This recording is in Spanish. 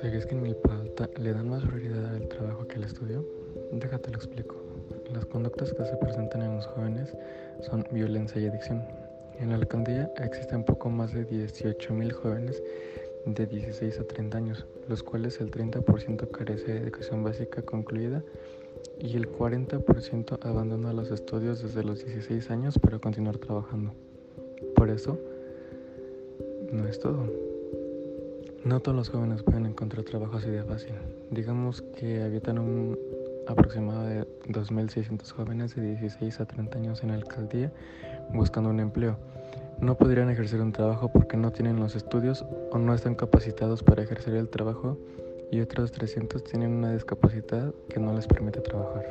¿Sabías que en Milpa le dan más prioridad al trabajo que al estudio? Déjate lo explico. Las conductas que se presentan en los jóvenes son violencia y adicción. En la alcaldía existen poco más de 18.000 jóvenes de 16 a 30 años, los cuales el 30% carece de educación básica concluida y el 40% abandona los estudios desde los 16 años para continuar trabajando. Por eso, no es todo. No todos los jóvenes pueden encontrar trabajo así de fácil. Digamos que habitan un aproximado de 2.600 jóvenes de 16 a 30 años en la alcaldía buscando un empleo. No podrían ejercer un trabajo porque no tienen los estudios o no están capacitados para ejercer el trabajo y otros 300 tienen una discapacidad que no les permite trabajar.